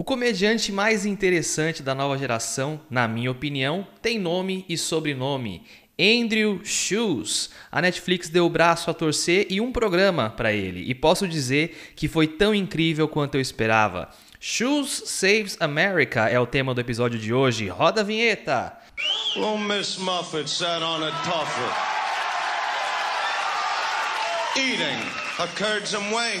O comediante mais interessante da nova geração, na minha opinião, tem nome e sobrenome. Andrew Shoes. A Netflix deu o braço a torcer e um programa para ele, e posso dizer que foi tão incrível quanto eu esperava. Shoes Saves America é o tema do episódio de hoje. Roda a vinheta! Little Miss Muffet sat on a tuffet, eating curds and whey.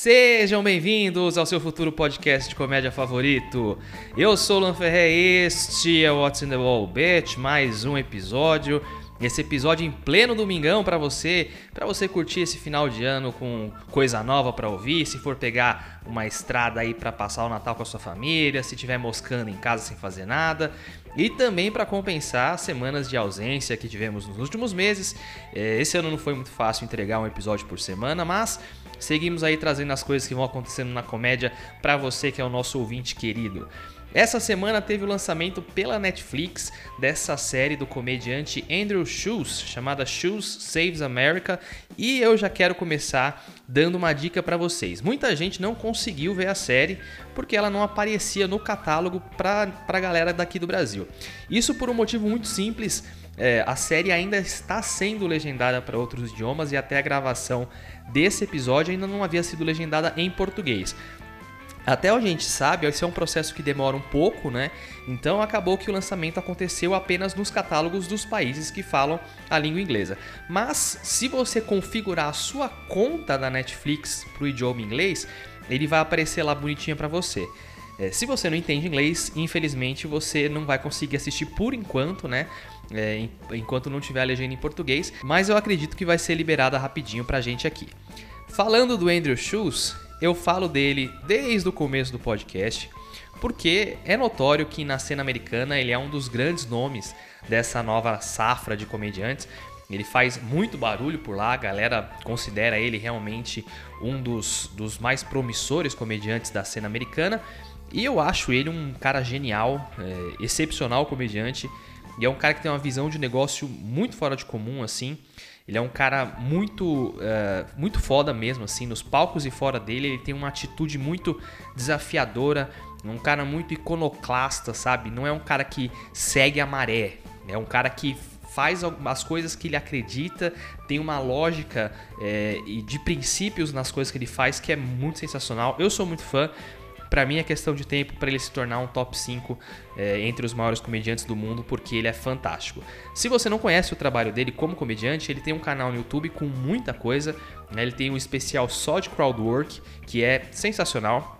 Sejam bem-vindos ao seu futuro podcast de comédia favorito. Eu sou o Lan Ferré, este é o What's in the Wall Bitch, mais um episódio. Esse episódio em pleno domingão para você, para você curtir esse final de ano com coisa nova para ouvir, se for pegar uma estrada aí para passar o Natal com a sua família, se estiver moscando em casa sem fazer nada, e também para compensar as semanas de ausência que tivemos nos últimos meses. É, esse ano não foi muito fácil entregar um episódio por semana, mas Seguimos aí trazendo as coisas que vão acontecendo na comédia para você que é o nosso ouvinte querido. Essa semana teve o lançamento pela Netflix dessa série do comediante Andrew Schultz, chamada Schultz Saves America, e eu já quero começar dando uma dica para vocês. Muita gente não conseguiu ver a série porque ela não aparecia no catálogo para a galera daqui do Brasil. Isso por um motivo muito simples. É, a série ainda está sendo legendada para outros idiomas e até a gravação desse episódio ainda não havia sido legendada em português. Até a gente sabe, esse é um processo que demora um pouco, né? Então acabou que o lançamento aconteceu apenas nos catálogos dos países que falam a língua inglesa. Mas se você configurar a sua conta da Netflix para o idioma inglês, ele vai aparecer lá bonitinho para você. É, se você não entende inglês, infelizmente você não vai conseguir assistir por enquanto, né? É, enquanto não tiver a legenda em português, mas eu acredito que vai ser liberada rapidinho pra gente aqui. Falando do Andrew Schultz, eu falo dele desde o começo do podcast, porque é notório que na cena americana ele é um dos grandes nomes dessa nova safra de comediantes. Ele faz muito barulho por lá, a galera considera ele realmente um dos, dos mais promissores comediantes da cena americana. E eu acho ele um cara genial, é, excepcional comediante. E é um cara que tem uma visão de negócio muito fora de comum, assim. Ele é um cara muito, uh, muito foda mesmo, assim, nos palcos e fora dele. Ele tem uma atitude muito desafiadora, um cara muito iconoclasta, sabe? Não é um cara que segue a maré, é um cara que faz as coisas que ele acredita, tem uma lógica é, e de princípios nas coisas que ele faz que é muito sensacional. Eu sou muito fã. Para mim é questão de tempo para ele se tornar um top 5 é, entre os maiores comediantes do mundo, porque ele é fantástico. Se você não conhece o trabalho dele como comediante, ele tem um canal no YouTube com muita coisa. Né? Ele tem um especial só de crowdwork, que é sensacional.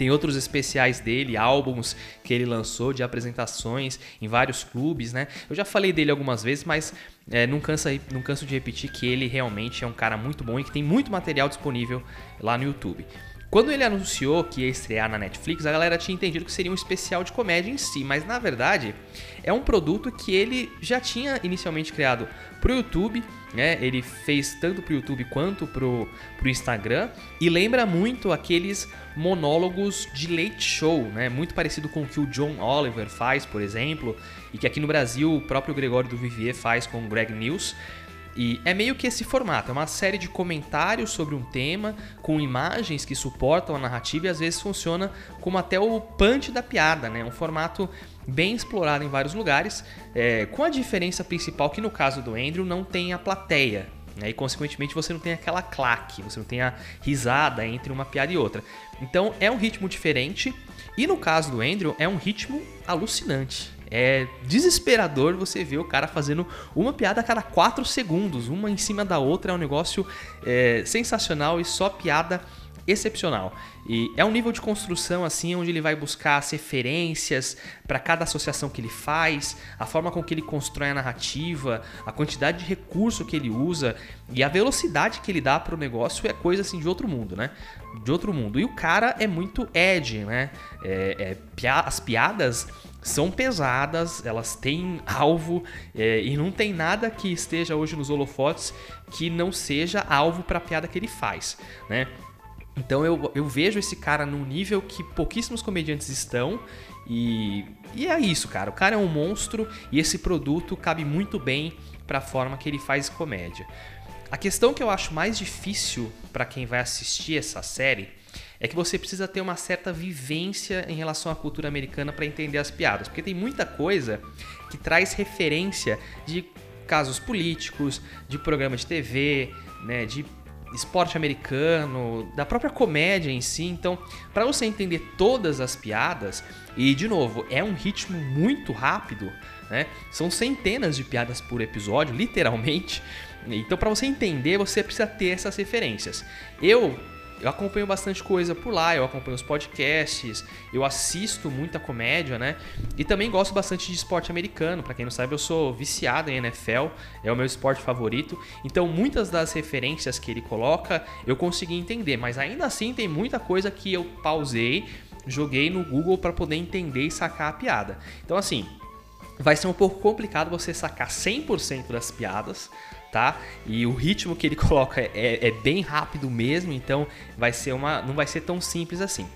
Tem outros especiais dele, álbuns que ele lançou de apresentações em vários clubes, né? Eu já falei dele algumas vezes, mas é, não, cansa, não canso de repetir que ele realmente é um cara muito bom e que tem muito material disponível lá no YouTube. Quando ele anunciou que ia estrear na Netflix, a galera tinha entendido que seria um especial de comédia em si, mas na verdade é um produto que ele já tinha inicialmente criado para o YouTube, né? Ele fez tanto para o YouTube quanto para o Instagram e lembra muito aqueles monólogos de late show, né? Muito parecido com o que o John Oliver faz, por exemplo, e que aqui no Brasil o próprio Gregório do Vivier faz com o Greg News. E é meio que esse formato, é uma série de comentários sobre um tema, com imagens que suportam a narrativa e às vezes funciona como até o punch da piada, né? Um formato bem explorado em vários lugares, é, com a diferença principal que no caso do Andrew não tem a plateia, né? e consequentemente você não tem aquela claque, você não tem a risada entre uma piada e outra. Então é um ritmo diferente, e no caso do Andrew é um ritmo alucinante. É desesperador você ver o cara fazendo uma piada a cada 4 segundos, uma em cima da outra. É um negócio é, sensacional e só piada excepcional. E é um nível de construção assim onde ele vai buscar as referências para cada associação que ele faz, a forma com que ele constrói a narrativa, a quantidade de recurso que ele usa e a velocidade que ele dá para o negócio é coisa assim de outro mundo, né? De outro mundo. E o cara é muito edgy, né? É, é, as piadas são pesadas, elas têm alvo é, e não tem nada que esteja hoje nos holofotes que não seja alvo para a piada que ele faz, né? Então eu, eu vejo esse cara num nível que pouquíssimos comediantes estão e, e é isso, cara. O cara é um monstro e esse produto cabe muito bem para a forma que ele faz comédia. A questão que eu acho mais difícil para quem vai assistir essa série é que você precisa ter uma certa vivência em relação à cultura americana para entender as piadas, porque tem muita coisa que traz referência de casos políticos, de programa de TV, né, de esporte americano, da própria comédia em si. Então, para você entender todas as piadas, e de novo, é um ritmo muito rápido, né? São centenas de piadas por episódio, literalmente. Então, para você entender, você precisa ter essas referências. Eu eu acompanho bastante coisa por lá, eu acompanho os podcasts, eu assisto muita comédia, né? E também gosto bastante de esporte americano. Para quem não sabe, eu sou viciado em NFL, é o meu esporte favorito. Então, muitas das referências que ele coloca, eu consegui entender, mas ainda assim tem muita coisa que eu pausei, joguei no Google para poder entender e sacar a piada. Então, assim, vai ser um pouco complicado você sacar 100% das piadas, tá? E o ritmo que ele coloca é, é, bem rápido mesmo, então vai ser uma, não vai ser tão simples assim.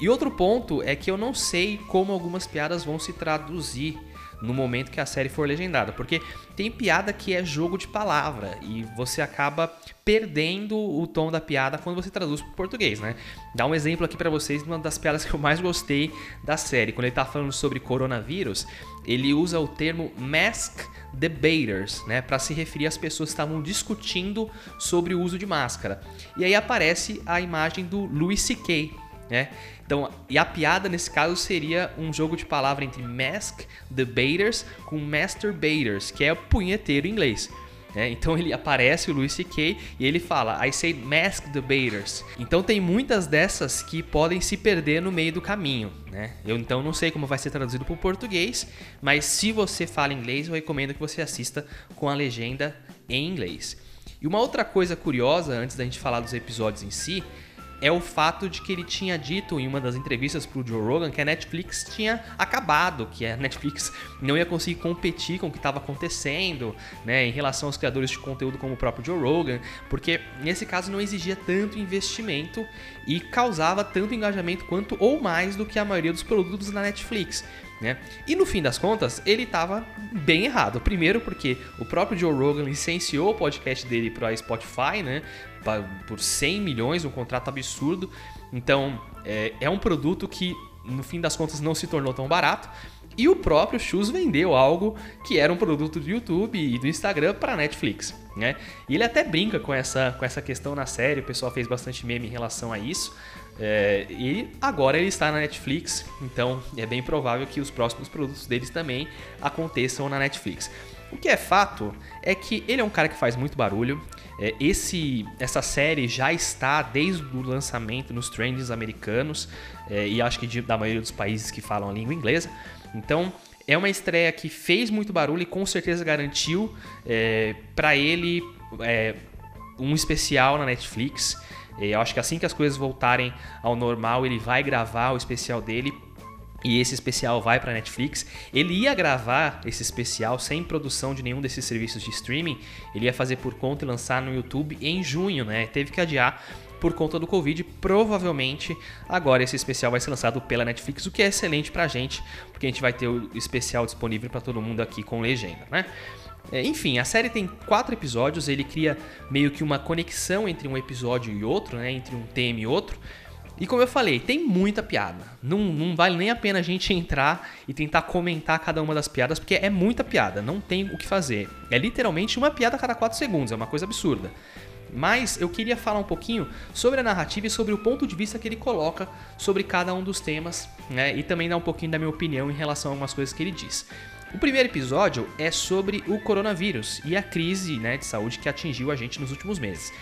E outro ponto é que eu não sei como algumas piadas vão se traduzir no momento que a série for legendada, porque tem piada que é jogo de palavra e você acaba perdendo o tom da piada quando você traduz para português, né? Dá um exemplo aqui para vocês de uma das piadas que eu mais gostei da série, quando ele está falando sobre coronavírus, ele usa o termo mask debaters, né, para se referir às pessoas que estavam discutindo sobre o uso de máscara. E aí aparece a imagem do Louis C.K., né? Então, e a piada nesse caso seria um jogo de palavra entre mask debaters com masturbators, que é punheteiro em inglês. É, então ele aparece o Louis C.K. e ele fala I say mask debaters. Então tem muitas dessas que podem se perder no meio do caminho. Né? Eu então não sei como vai ser traduzido para o português, mas se você fala inglês, eu recomendo que você assista com a legenda em inglês. E uma outra coisa curiosa, antes da gente falar dos episódios em si, é o fato de que ele tinha dito em uma das entrevistas pro Joe Rogan que a Netflix tinha acabado, que a Netflix não ia conseguir competir com o que estava acontecendo, né, em relação aos criadores de conteúdo como o próprio Joe Rogan, porque nesse caso não exigia tanto investimento e causava tanto engajamento quanto ou mais do que a maioria dos produtos da Netflix. Né? E no fim das contas, ele estava bem errado. Primeiro, porque o próprio Joe Rogan licenciou o podcast dele para Spotify, né? Por 100 milhões, um contrato absurdo. Então, é, é um produto que no fim das contas não se tornou tão barato. E o próprio Chus vendeu algo que era um produto do YouTube e do Instagram para Netflix, né? E ele até brinca com essa, com essa questão na série, o pessoal fez bastante meme em relação a isso. É, e agora ele está na Netflix, então é bem provável que os próximos produtos deles também aconteçam na Netflix. O que é fato é que ele é um cara que faz muito barulho. É, esse, essa série já está desde o lançamento nos trends americanos é, e acho que de, da maioria dos países que falam a língua inglesa. Então é uma estreia que fez muito barulho e com certeza garantiu é, para ele é, um especial na Netflix. Eu acho que assim que as coisas voltarem ao normal, ele vai gravar o especial dele e esse especial vai para Netflix. Ele ia gravar esse especial sem produção de nenhum desses serviços de streaming. Ele ia fazer por conta e lançar no YouTube em junho, né? Teve que adiar por conta do Covid. Provavelmente agora esse especial vai ser lançado pela Netflix, o que é excelente pra gente, porque a gente vai ter o especial disponível para todo mundo aqui com legenda, né? É, enfim, a série tem quatro episódios, ele cria meio que uma conexão entre um episódio e outro, né? Entre um tema e outro. E como eu falei, tem muita piada. Não, não vale nem a pena a gente entrar e tentar comentar cada uma das piadas, porque é muita piada, não tem o que fazer. É literalmente uma piada a cada 4 segundos, é uma coisa absurda. Mas eu queria falar um pouquinho sobre a narrativa e sobre o ponto de vista que ele coloca sobre cada um dos temas, né? E também dar um pouquinho da minha opinião em relação a algumas coisas que ele diz. O primeiro episódio é sobre o coronavírus e a crise né, de saúde que atingiu a gente nos últimos meses.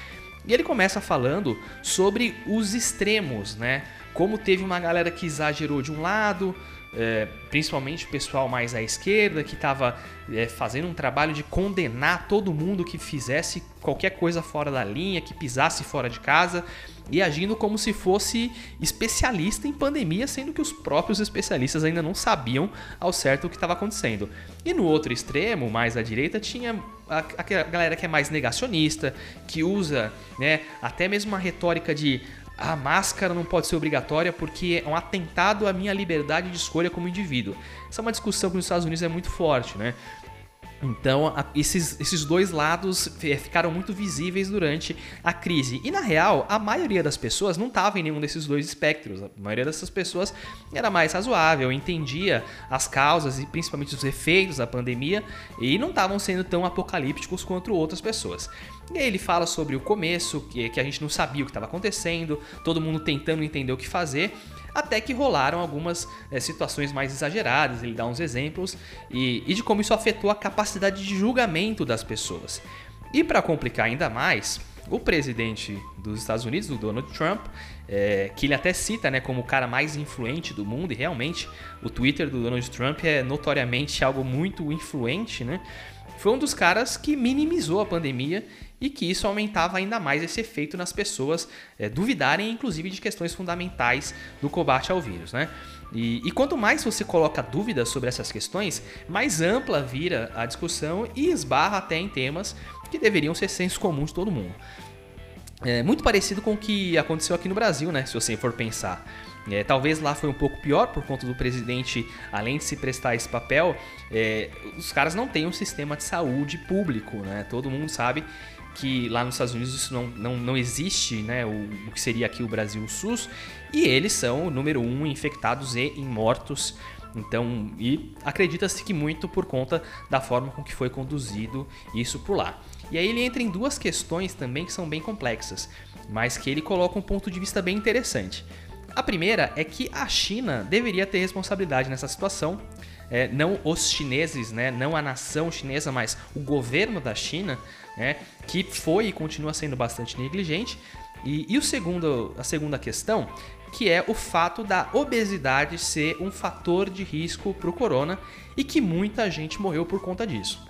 E ele começa falando sobre os extremos, né? Como teve uma galera que exagerou de um lado, é, principalmente o pessoal mais à esquerda, que estava é, fazendo um trabalho de condenar todo mundo que fizesse qualquer coisa fora da linha, que pisasse fora de casa e agindo como se fosse especialista em pandemia, sendo que os próprios especialistas ainda não sabiam ao certo o que estava acontecendo. E no outro extremo, mais à direita, tinha a, a galera que é mais negacionista, que usa né, até mesmo uma retórica de a máscara não pode ser obrigatória porque é um atentado à minha liberdade de escolha como indivíduo. Essa é uma discussão que nos Estados Unidos é muito forte, né? Então, esses, esses dois lados ficaram muito visíveis durante a crise. E na real, a maioria das pessoas não estava em nenhum desses dois espectros. A maioria dessas pessoas era mais razoável, entendia as causas e principalmente os efeitos da pandemia e não estavam sendo tão apocalípticos quanto outras pessoas. E aí ele fala sobre o começo, que, que a gente não sabia o que estava acontecendo, todo mundo tentando entender o que fazer, até que rolaram algumas é, situações mais exageradas. Ele dá uns exemplos e, e de como isso afetou a capacidade de julgamento das pessoas. E para complicar ainda mais, o presidente dos Estados Unidos, o Donald Trump, é, que ele até cita né, como o cara mais influente do mundo, e realmente o Twitter do Donald Trump é notoriamente algo muito influente, né? Foi um dos caras que minimizou a pandemia e que isso aumentava ainda mais esse efeito nas pessoas é, duvidarem, inclusive, de questões fundamentais do combate ao vírus, né? E, e, quanto mais você coloca dúvidas sobre essas questões, mais ampla vira a discussão e esbarra até em temas que deveriam ser senso comum de todo mundo. É muito parecido com o que aconteceu aqui no Brasil, né? Se você for pensar. É, talvez lá foi um pouco pior por conta do presidente, além de se prestar esse papel, é, os caras não têm um sistema de saúde público, né? Todo mundo sabe que lá nos Estados Unidos isso não, não, não existe, né? O, o que seria aqui o Brasil o SUS, e eles são o número um infectados e em mortos. Então, e acredita-se que muito por conta da forma com que foi conduzido isso por lá. E aí ele entra em duas questões também que são bem complexas, mas que ele coloca um ponto de vista bem interessante. A primeira é que a China deveria ter responsabilidade nessa situação, é, não os chineses, né, não a nação chinesa, mas o governo da China, né, que foi e continua sendo bastante negligente. E, e o segundo, a segunda questão, que é o fato da obesidade ser um fator de risco para o corona e que muita gente morreu por conta disso.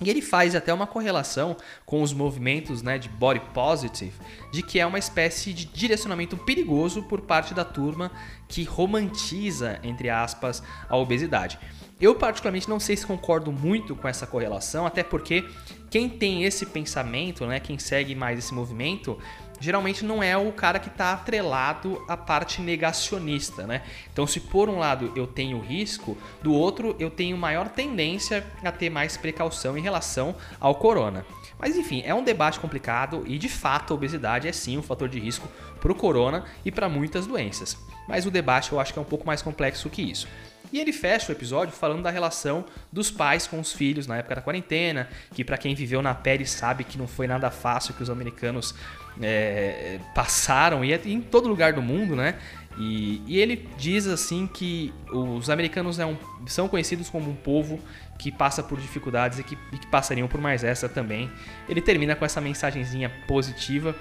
E ele faz até uma correlação com os movimentos né, de body positive, de que é uma espécie de direcionamento perigoso por parte da turma que romantiza, entre aspas, a obesidade. Eu, particularmente, não sei se concordo muito com essa correlação, até porque quem tem esse pensamento, né, quem segue mais esse movimento, geralmente não é o cara que está atrelado à parte negacionista, né? Então, se por um lado eu tenho risco, do outro eu tenho maior tendência a ter mais precaução em relação ao corona. Mas enfim, é um debate complicado e de fato a obesidade é sim um fator de risco para o corona e para muitas doenças. Mas o debate eu acho que é um pouco mais complexo que isso. E ele fecha o episódio falando da relação dos pais com os filhos na época da quarentena, que para quem viveu na pele sabe que não foi nada fácil que os americanos é, passaram e é em todo lugar do mundo, né? E, e ele diz assim que os americanos é um, são conhecidos como um povo que passa por dificuldades e que, e que passariam por mais essa também. Ele termina com essa mensagenzinha positiva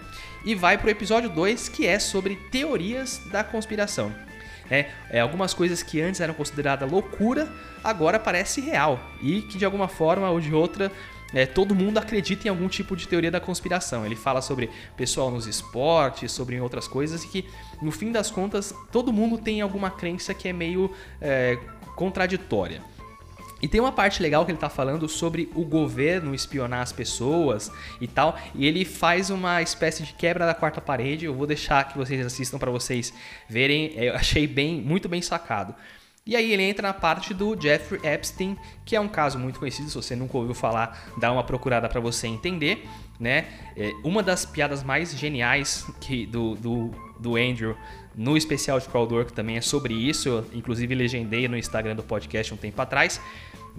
e vai para o episódio 2, que é sobre teorias da conspiração. É, é, algumas coisas que antes eram consideradas loucura, agora parece real e que de alguma forma ou de outra é, todo mundo acredita em algum tipo de teoria da conspiração. Ele fala sobre pessoal nos esportes, sobre outras coisas, e que no fim das contas todo mundo tem alguma crença que é meio é, contraditória. E tem uma parte legal que ele está falando sobre o governo espionar as pessoas e tal, e ele faz uma espécie de quebra da quarta parede. Eu vou deixar que vocês assistam para vocês verem. Eu achei bem, muito bem sacado. E aí ele entra na parte do Jeffrey Epstein, que é um caso muito conhecido, se você nunca ouviu falar, dá uma procurada para você entender, né? É uma das piadas mais geniais que do, do, do Andrew no especial de Crowdwork também é sobre isso, eu inclusive legendei no Instagram do podcast um tempo atrás,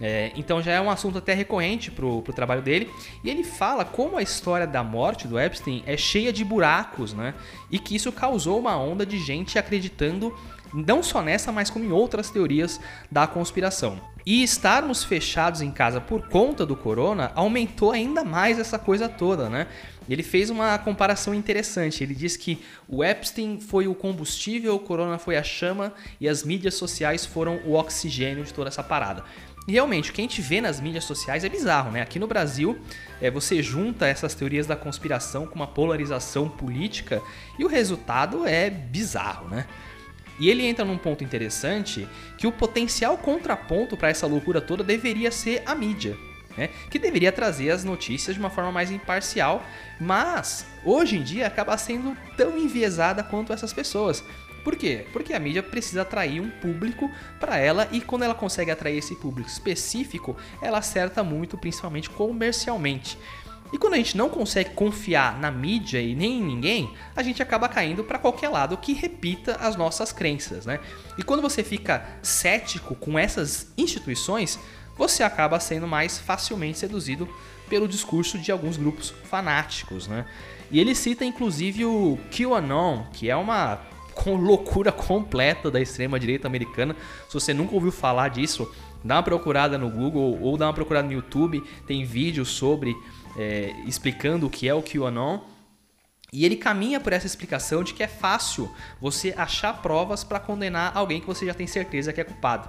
É, então já é um assunto até recorrente pro, pro trabalho dele. E ele fala como a história da morte do Epstein é cheia de buracos, né? E que isso causou uma onda de gente acreditando não só nessa, mas como em outras teorias da conspiração. E estarmos fechados em casa por conta do corona aumentou ainda mais essa coisa toda, né? Ele fez uma comparação interessante. Ele diz que o Epstein foi o combustível, o corona foi a chama e as mídias sociais foram o oxigênio de toda essa parada. E realmente, o que a gente vê nas mídias sociais é bizarro, né? Aqui no Brasil, é, você junta essas teorias da conspiração com uma polarização política e o resultado é bizarro, né? E ele entra num ponto interessante que o potencial contraponto para essa loucura toda deveria ser a mídia. Né? Que deveria trazer as notícias de uma forma mais imparcial, mas hoje em dia acaba sendo tão enviesada quanto essas pessoas. Por quê? Porque a mídia precisa atrair um público para ela e quando ela consegue atrair esse público específico, ela acerta muito, principalmente comercialmente. E quando a gente não consegue confiar na mídia e nem em ninguém, a gente acaba caindo para qualquer lado que repita as nossas crenças, né? E quando você fica cético com essas instituições, você acaba sendo mais facilmente seduzido pelo discurso de alguns grupos fanáticos, né? E ele cita inclusive o QAnon, que é uma com loucura completa da extrema direita americana. Se você nunca ouviu falar disso, dá uma procurada no Google ou dá uma procurada no YouTube. Tem vídeos sobre é, explicando o que é o QAnon. E ele caminha por essa explicação de que é fácil você achar provas para condenar alguém que você já tem certeza que é culpado.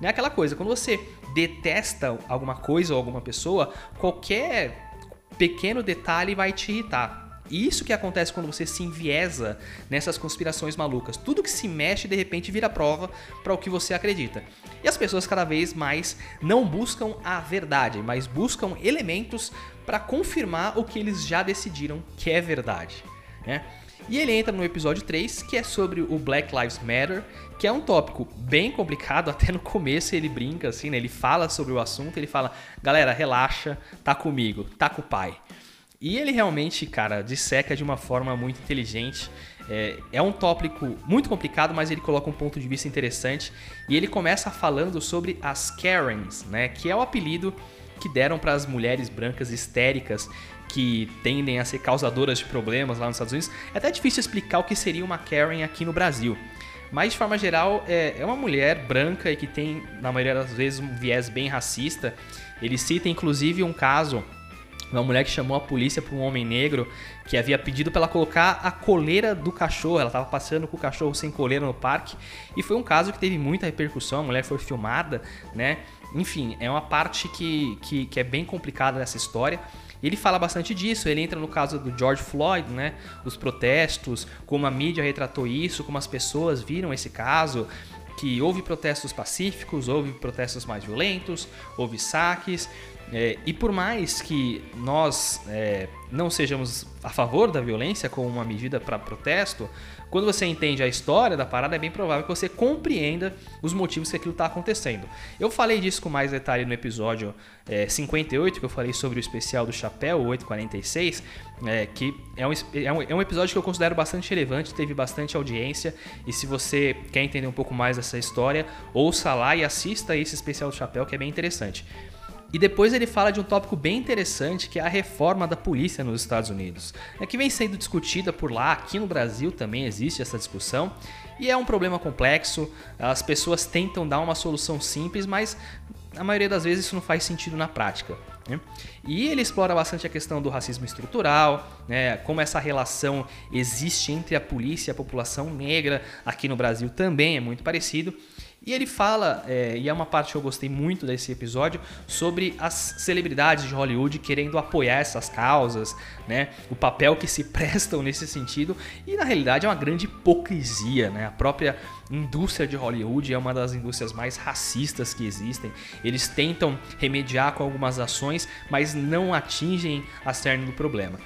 Não é aquela coisa, quando você detesta alguma coisa ou alguma pessoa, qualquer pequeno detalhe vai te irritar. Isso que acontece quando você se enviesa nessas conspirações malucas. Tudo que se mexe de repente vira prova para o que você acredita. E as pessoas cada vez mais não buscam a verdade, mas buscam elementos para confirmar o que eles já decidiram que é verdade. Né? E ele entra no episódio 3, que é sobre o Black Lives Matter, que é um tópico bem complicado, até no começo ele brinca assim, né? Ele fala sobre o assunto, ele fala: "Galera, relaxa, tá comigo, tá com o pai". E ele realmente, cara, disseca de uma forma muito inteligente. É, é, um tópico muito complicado, mas ele coloca um ponto de vista interessante. E ele começa falando sobre as Karens, né? Que é o apelido que deram para as mulheres brancas histéricas que tendem a ser causadoras de problemas lá nos Estados Unidos. É até difícil explicar o que seria uma Karen aqui no Brasil. Mas de forma geral, é, é uma mulher branca e que tem, na maioria das vezes, um viés bem racista. Ele cita inclusive um caso uma mulher que chamou a polícia para um homem negro que havia pedido para ela colocar a coleira do cachorro. Ela estava passeando com o cachorro sem coleira no parque e foi um caso que teve muita repercussão. A mulher foi filmada, né? Enfim, é uma parte que, que, que é bem complicada nessa história. Ele fala bastante disso, ele entra no caso do George Floyd, né? Os protestos, como a mídia retratou isso, como as pessoas viram esse caso, que houve protestos pacíficos, houve protestos mais violentos, houve saques, é, e por mais que nós é, não sejamos a favor da violência como uma medida para protesto, quando você entende a história da parada, é bem provável que você compreenda os motivos que aquilo está acontecendo. Eu falei disso com mais detalhe no episódio é, 58, que eu falei sobre o especial do Chapéu, 846, é, que é um, é, um, é um episódio que eu considero bastante relevante, teve bastante audiência, e se você quer entender um pouco mais dessa história, ouça lá e assista esse especial do Chapéu, que é bem interessante. E depois ele fala de um tópico bem interessante que é a reforma da polícia nos Estados Unidos, é que vem sendo discutida por lá, aqui no Brasil também existe essa discussão, e é um problema complexo. As pessoas tentam dar uma solução simples, mas a maioria das vezes isso não faz sentido na prática. Né? E ele explora bastante a questão do racismo estrutural, né? como essa relação existe entre a polícia e a população negra. Aqui no Brasil também é muito parecido. E ele fala, é, e é uma parte que eu gostei muito desse episódio, sobre as celebridades de Hollywood querendo apoiar essas causas, né? O papel que se prestam nesse sentido. E na realidade é uma grande hipocrisia, né? A própria indústria de Hollywood é uma das indústrias mais racistas que existem. Eles tentam remediar com algumas ações, mas não atingem a cerne do problema.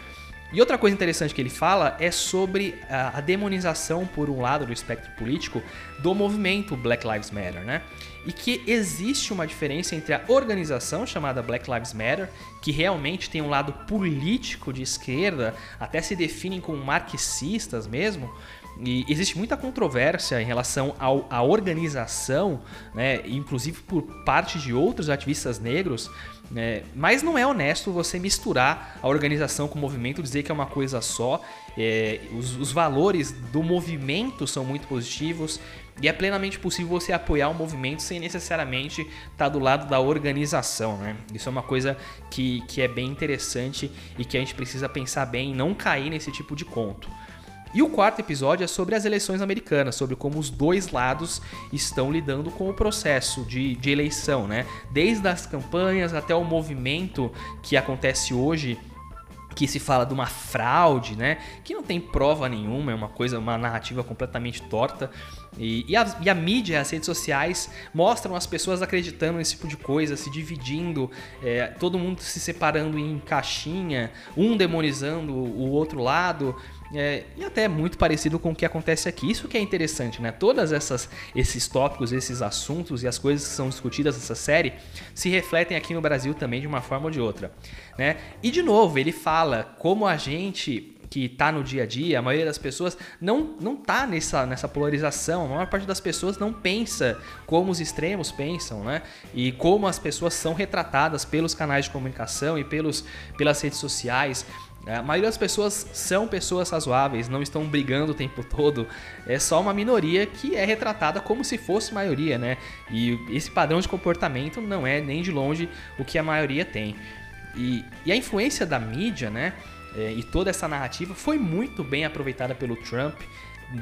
E outra coisa interessante que ele fala é sobre a, demonização, por um lado do espectro político, do movimento Black Lives Matter, né? E que existe uma diferença entre a organização chamada Black Lives Matter, que realmente tem um lado político de esquerda, até se definem como marxistas mesmo, e existe muita controvérsia em relação à organização, né, inclusive por parte de outros ativistas negros, né, mas não é honesto você misturar a organização com o movimento, dizer que é uma coisa só. É, os, os valores do movimento são muito positivos e é plenamente possível você apoiar o movimento sem necessariamente estar do lado da organização. Né? Isso é uma coisa que, que é bem interessante e que a gente precisa pensar bem e não cair nesse tipo de conto. E o quarto episódio é sobre as eleições americanas, sobre como os dois lados estão lidando com o processo de, de eleição, né? Desde as campanhas até o movimento que acontece hoje que se fala de uma fraude, né? Que não tem prova nenhuma, é uma coisa, uma narrativa completamente torta. E, e, a, e a mídia, as redes sociais mostram as pessoas acreditando nesse tipo de coisa, se dividindo, é, todo mundo se separando em caixinha, um demonizando o outro lado. É, e até muito parecido com o que acontece aqui. Isso que é interessante, né? Todas esses tópicos, esses assuntos e as coisas que são discutidas nessa série se refletem aqui no Brasil também de uma forma ou de outra, né? E de novo, ele fala como a gente que está no dia a dia, a maioria das pessoas não não tá nessa, nessa polarização. A maior parte das pessoas não pensa como os extremos pensam, né? E como as pessoas são retratadas pelos canais de comunicação e pelos, pelas redes sociais. É, a maioria das pessoas são pessoas razoáveis, não estão brigando o tempo todo. É só uma minoria que é retratada como se fosse maioria, né? E esse padrão de comportamento não é nem de longe o que a maioria tem. E, e a influência da mídia, né? É, e toda essa narrativa foi muito bem aproveitada pelo Trump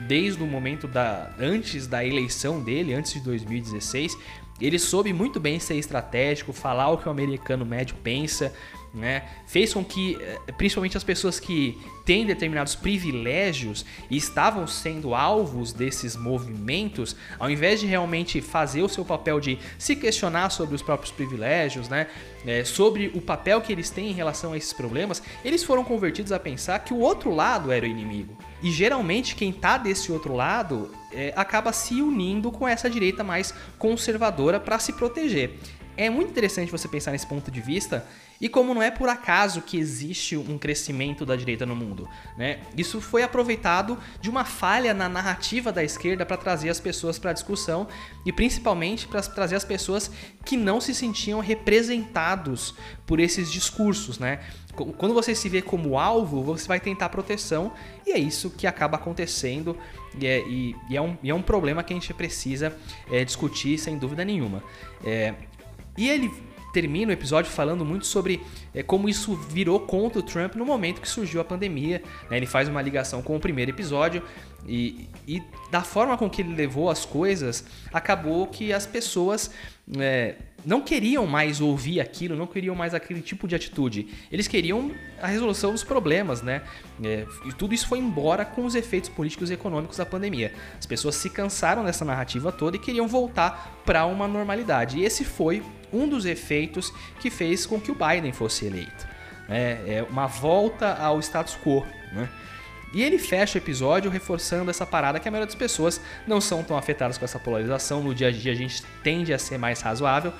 desde o momento da antes da eleição dele, antes de 2016. Ele soube muito bem ser estratégico, falar o que o americano médio pensa, né? Fez com que, eh, principalmente as pessoas que têm determinados privilégios e estavam sendo alvos desses movimentos, ao invés de realmente fazer o seu papel de se questionar sobre os próprios privilégios, né? É, sobre o papel que eles têm em relação a esses problemas, eles foram convertidos a pensar que o outro lado era o inimigo. E geralmente quem está desse outro lado é, acaba se unindo com essa direita mais conservadora para se proteger. É muito interessante você pensar nesse ponto de vista e como não é por acaso que existe um crescimento da direita no mundo, né? Isso foi aproveitado de uma falha na narrativa da esquerda para trazer as pessoas para a discussão e principalmente para trazer as pessoas que não se sentiam representados por esses discursos, né? Quando você se vê como alvo, você vai tentar proteção e é isso que acaba acontecendo e é, e, e é, um, e é um problema que a gente precisa é, discutir sem dúvida nenhuma. É, e ele termina o episódio falando muito sobre é, como isso virou contra o Trump no momento que surgiu a pandemia. Né? Ele faz uma ligação com o primeiro episódio e, e, da forma com que ele levou as coisas, acabou que as pessoas é, não queriam mais ouvir aquilo, não queriam mais aquele tipo de atitude. Eles queriam a resolução dos problemas, né? É, e tudo isso foi embora com os efeitos políticos e econômicos da pandemia. As pessoas se cansaram dessa narrativa toda e queriam voltar para uma normalidade. E esse foi um dos efeitos que fez com que o Biden fosse eleito. É, é uma volta ao status quo. Né? E ele fecha o episódio reforçando essa parada que a maioria das pessoas não são tão afetadas com essa polarização. No dia a dia a gente tende a ser mais razoável.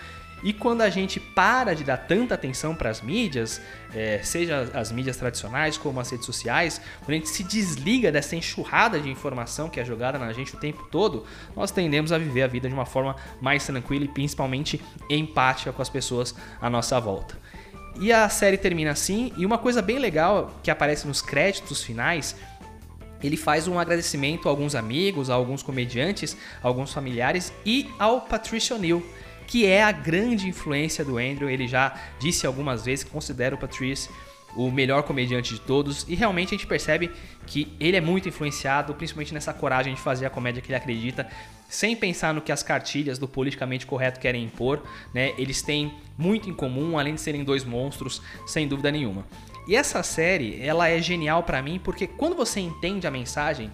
E quando a gente para de dar tanta atenção para as mídias, é, seja as mídias tradicionais como as redes sociais, quando a gente se desliga dessa enxurrada de informação que é jogada na gente o tempo todo, nós tendemos a viver a vida de uma forma mais tranquila e principalmente empática com as pessoas à nossa volta. E a série termina assim, e uma coisa bem legal que aparece nos créditos finais ele faz um agradecimento a alguns amigos, a alguns comediantes, a alguns familiares e ao Patricia O'Neill, que é a grande influência do Andrew. Ele já disse algumas vezes que considera o Patrice o melhor comediante de todos e realmente a gente percebe que ele é muito influenciado, principalmente nessa coragem de fazer a comédia que ele acredita, sem pensar no que as cartilhas do politicamente correto querem impor, né? Eles têm muito em comum, além de serem dois monstros, sem dúvida nenhuma. E essa série, ela é genial para mim porque quando você entende a mensagem,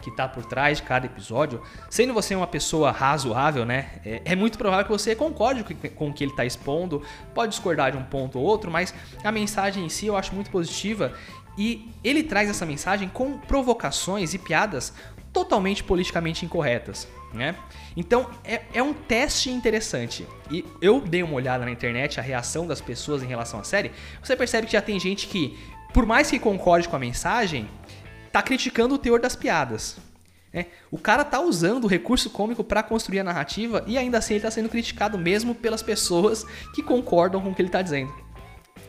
que está por trás de cada episódio, sendo você uma pessoa razoável, né? É, é muito provável que você concorde com o que ele está expondo, pode discordar de um ponto ou outro, mas a mensagem em si eu acho muito positiva E ele traz essa mensagem com provocações e piadas totalmente politicamente incorretas. Né? Então é, é um teste interessante. E eu dei uma olhada na internet, a reação das pessoas em relação à série. Você percebe que já tem gente que, por mais que concorde com a mensagem, tá criticando o teor das piadas. Né? O cara tá usando o recurso cômico para construir a narrativa e ainda assim ele tá sendo criticado mesmo pelas pessoas que concordam com o que ele tá dizendo.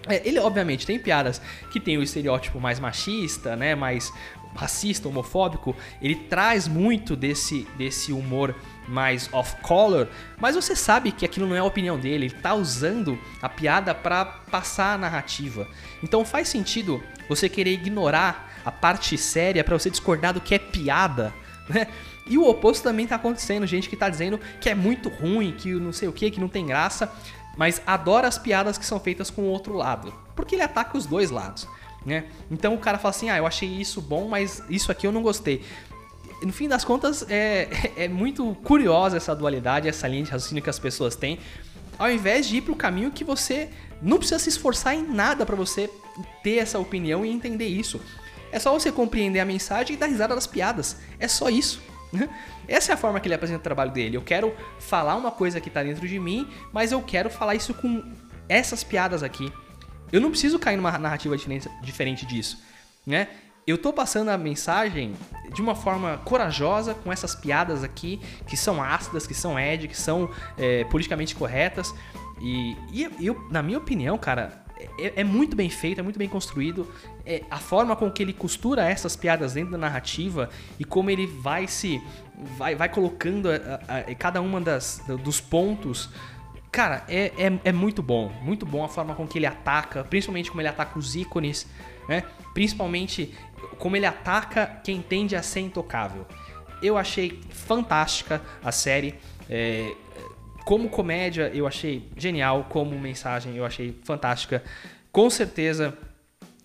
É, ele, obviamente, tem piadas que tem o estereótipo mais machista, né? Mais racista, homofóbico. Ele traz muito desse, desse humor mais off-color, mas você sabe que aquilo não é a opinião dele. Ele tá usando a piada para passar a narrativa. Então faz sentido você querer ignorar a parte séria para você discordar do que é piada, né? E o oposto também tá acontecendo, gente que tá dizendo que é muito ruim, que não sei o que, que não tem graça mas adora as piadas que são feitas com o outro lado, porque ele ataca os dois lados. Né? Então o cara fala assim: ah, eu achei isso bom, mas isso aqui eu não gostei. No fim das contas, é, é muito curiosa essa dualidade, essa linha de raciocínio que as pessoas têm, ao invés de ir para o caminho que você não precisa se esforçar em nada para você ter essa opinião e entender isso. É só você compreender a mensagem e dar risada das piadas. É só isso. Essa é a forma que ele apresenta o trabalho dele. Eu quero falar uma coisa que está dentro de mim, mas eu quero falar isso com essas piadas aqui. Eu não preciso cair numa narrativa diferente disso, né? Eu tô passando a mensagem de uma forma corajosa com essas piadas aqui, que são ácidas, que são ed, que são é, politicamente corretas. E, e eu, na minha opinião, cara, é, é, muito bem feito, é muito bem construído. É, a forma com que ele costura essas piadas dentro da narrativa e como ele vai se. vai, vai colocando a, a, a, cada uma das, dos pontos. Cara, é, é, é, muito bom. Muito bom a forma com que ele ataca, principalmente como ele ataca os ícones, né? Principalmente como ele ataca quem tende a ser intocável. Eu achei fantástica a série. É, como comédia, eu achei genial. Como mensagem, eu achei fantástica. Com certeza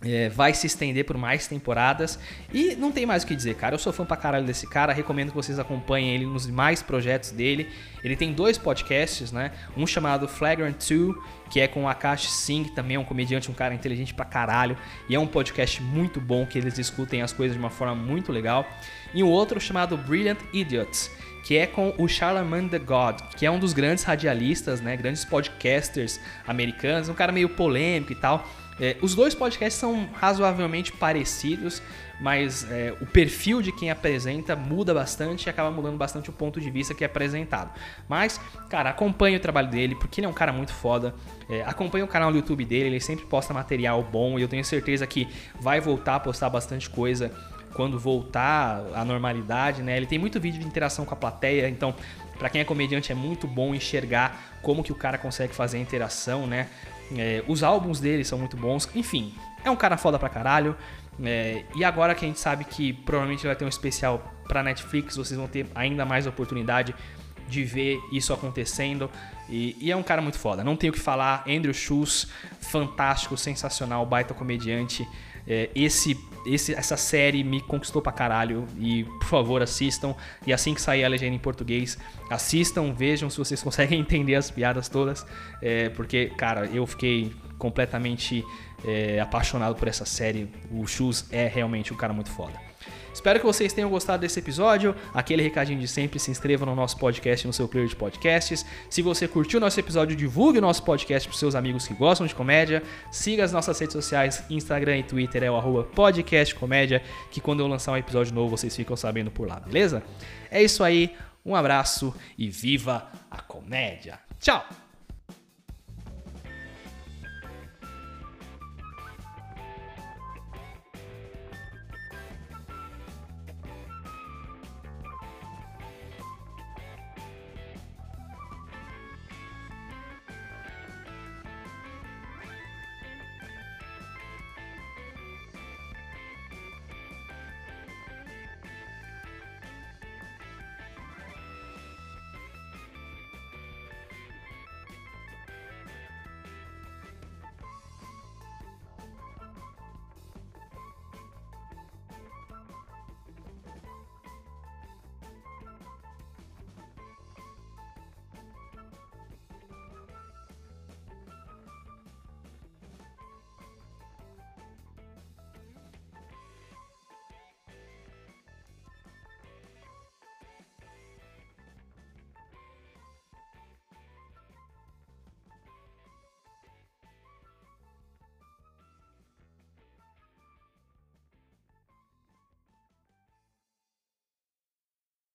é, vai se estender por mais temporadas. E não tem mais o que dizer, cara. Eu sou fã pra caralho desse cara. Recomendo que vocês acompanhem ele nos demais projetos dele. Ele tem dois podcasts, né? Um chamado Flagrant 2, que é com o Akash Singh, também é um comediante, um cara inteligente pra caralho. E é um podcast muito bom que eles discutem as coisas de uma forma muito legal. E o outro chamado Brilliant Idiots que é com o Charlemagne the God, que é um dos grandes radialistas, né, grandes podcasters americanos, um cara meio polêmico e tal. É, os dois podcasts são razoavelmente parecidos, mas é, o perfil de quem apresenta muda bastante e acaba mudando bastante o ponto de vista que é apresentado. Mas, cara, acompanhe o trabalho dele, porque ele é um cara muito foda. É, acompanhe o canal do YouTube dele, ele sempre posta material bom e eu tenho certeza que vai voltar a postar bastante coisa quando voltar à normalidade, né? Ele tem muito vídeo de interação com a plateia, então para quem é comediante é muito bom enxergar como que o cara consegue fazer a interação, né? É, os álbuns dele são muito bons, enfim, é um cara foda pra caralho. É, e agora que a gente sabe que provavelmente vai ter um especial pra Netflix, vocês vão ter ainda mais oportunidade de ver isso acontecendo. E, e, é um cara muito foda, não tenho o que falar. Andrew Schultz, fantástico, sensacional, baita comediante. É, esse, esse, essa série me conquistou pra caralho e, por favor, assistam. E assim que sair a legenda em português, assistam, vejam se vocês conseguem entender as piadas todas. É, porque, cara, eu fiquei completamente é, apaixonado por essa série. O Shoes é realmente um cara muito foda. Espero que vocês tenham gostado desse episódio. Aquele recadinho de sempre, se inscreva no nosso podcast, no seu player de podcasts. Se você curtiu nosso episódio, divulgue o nosso podcast para seus amigos que gostam de comédia. Siga as nossas redes sociais, Instagram e Twitter é o arroba podcastcomédia, que quando eu lançar um episódio novo, vocês ficam sabendo por lá, beleza? É isso aí, um abraço e viva a comédia. Tchau!